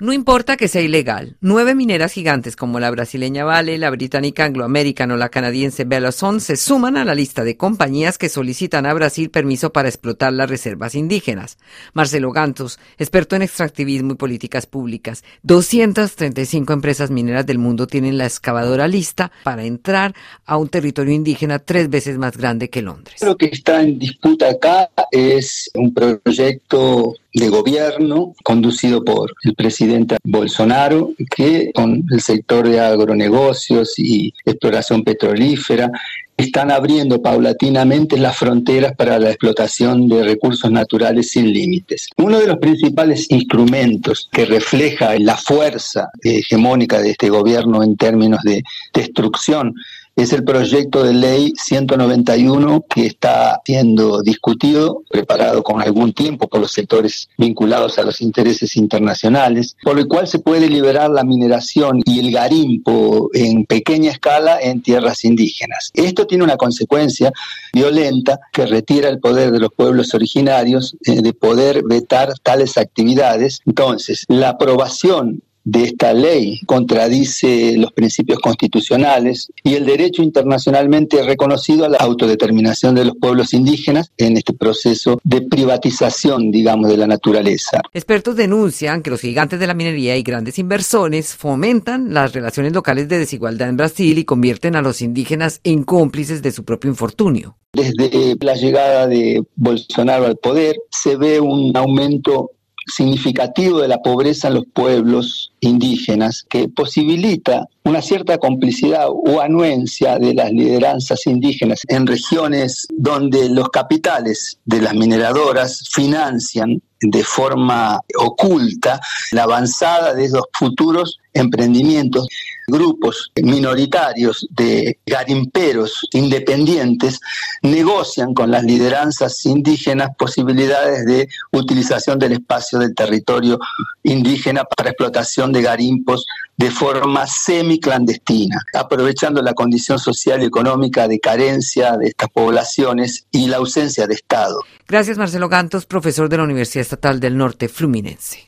No importa que sea ilegal, nueve mineras gigantes como la brasileña Vale, la británica Anglo American o la canadiense Bellazón se suman a la lista de compañías que solicitan a Brasil permiso para explotar las reservas indígenas. Marcelo Gantos, experto en extractivismo y políticas públicas, 235 empresas mineras del mundo tienen la excavadora lista para entrar a un territorio indígena tres veces más grande que Londres. Lo que está en disputa acá es un proyecto de gobierno conducido por el presidente Bolsonaro, que con el sector de agronegocios y exploración petrolífera están abriendo paulatinamente las fronteras para la explotación de recursos naturales sin límites. Uno de los principales instrumentos que refleja la fuerza hegemónica de este gobierno en términos de destrucción es el proyecto de ley 191 que está siendo discutido, preparado con algún tiempo por los sectores vinculados a los intereses internacionales, por el cual se puede liberar la mineración y el garimpo en pequeña escala en tierras indígenas. Esto tiene una consecuencia violenta que retira el poder de los pueblos originarios eh, de poder vetar tales actividades. Entonces, la aprobación de esta ley contradice los principios constitucionales y el derecho internacionalmente reconocido a la autodeterminación de los pueblos indígenas en este proceso de privatización, digamos, de la naturaleza. Expertos denuncian que los gigantes de la minería y grandes inversores fomentan las relaciones locales de desigualdad en Brasil y convierten a los indígenas en cómplices de su propio infortunio. Desde la llegada de Bolsonaro al poder se ve un aumento significativo de la pobreza en los pueblos indígenas que posibilita una cierta complicidad o anuencia de las lideranzas indígenas en regiones donde los capitales de las mineradoras financian de forma oculta la avanzada de esos futuros emprendimientos. Grupos minoritarios de garimperos independientes negocian con las lideranzas indígenas posibilidades de utilización del espacio del territorio indígena para explotación de garimpos de forma semiclandestina, aprovechando la condición social y económica de carencia de estas poblaciones y la ausencia de Estado. Gracias, Marcelo Gantos, profesor de la Universidad Estatal del Norte Fluminense.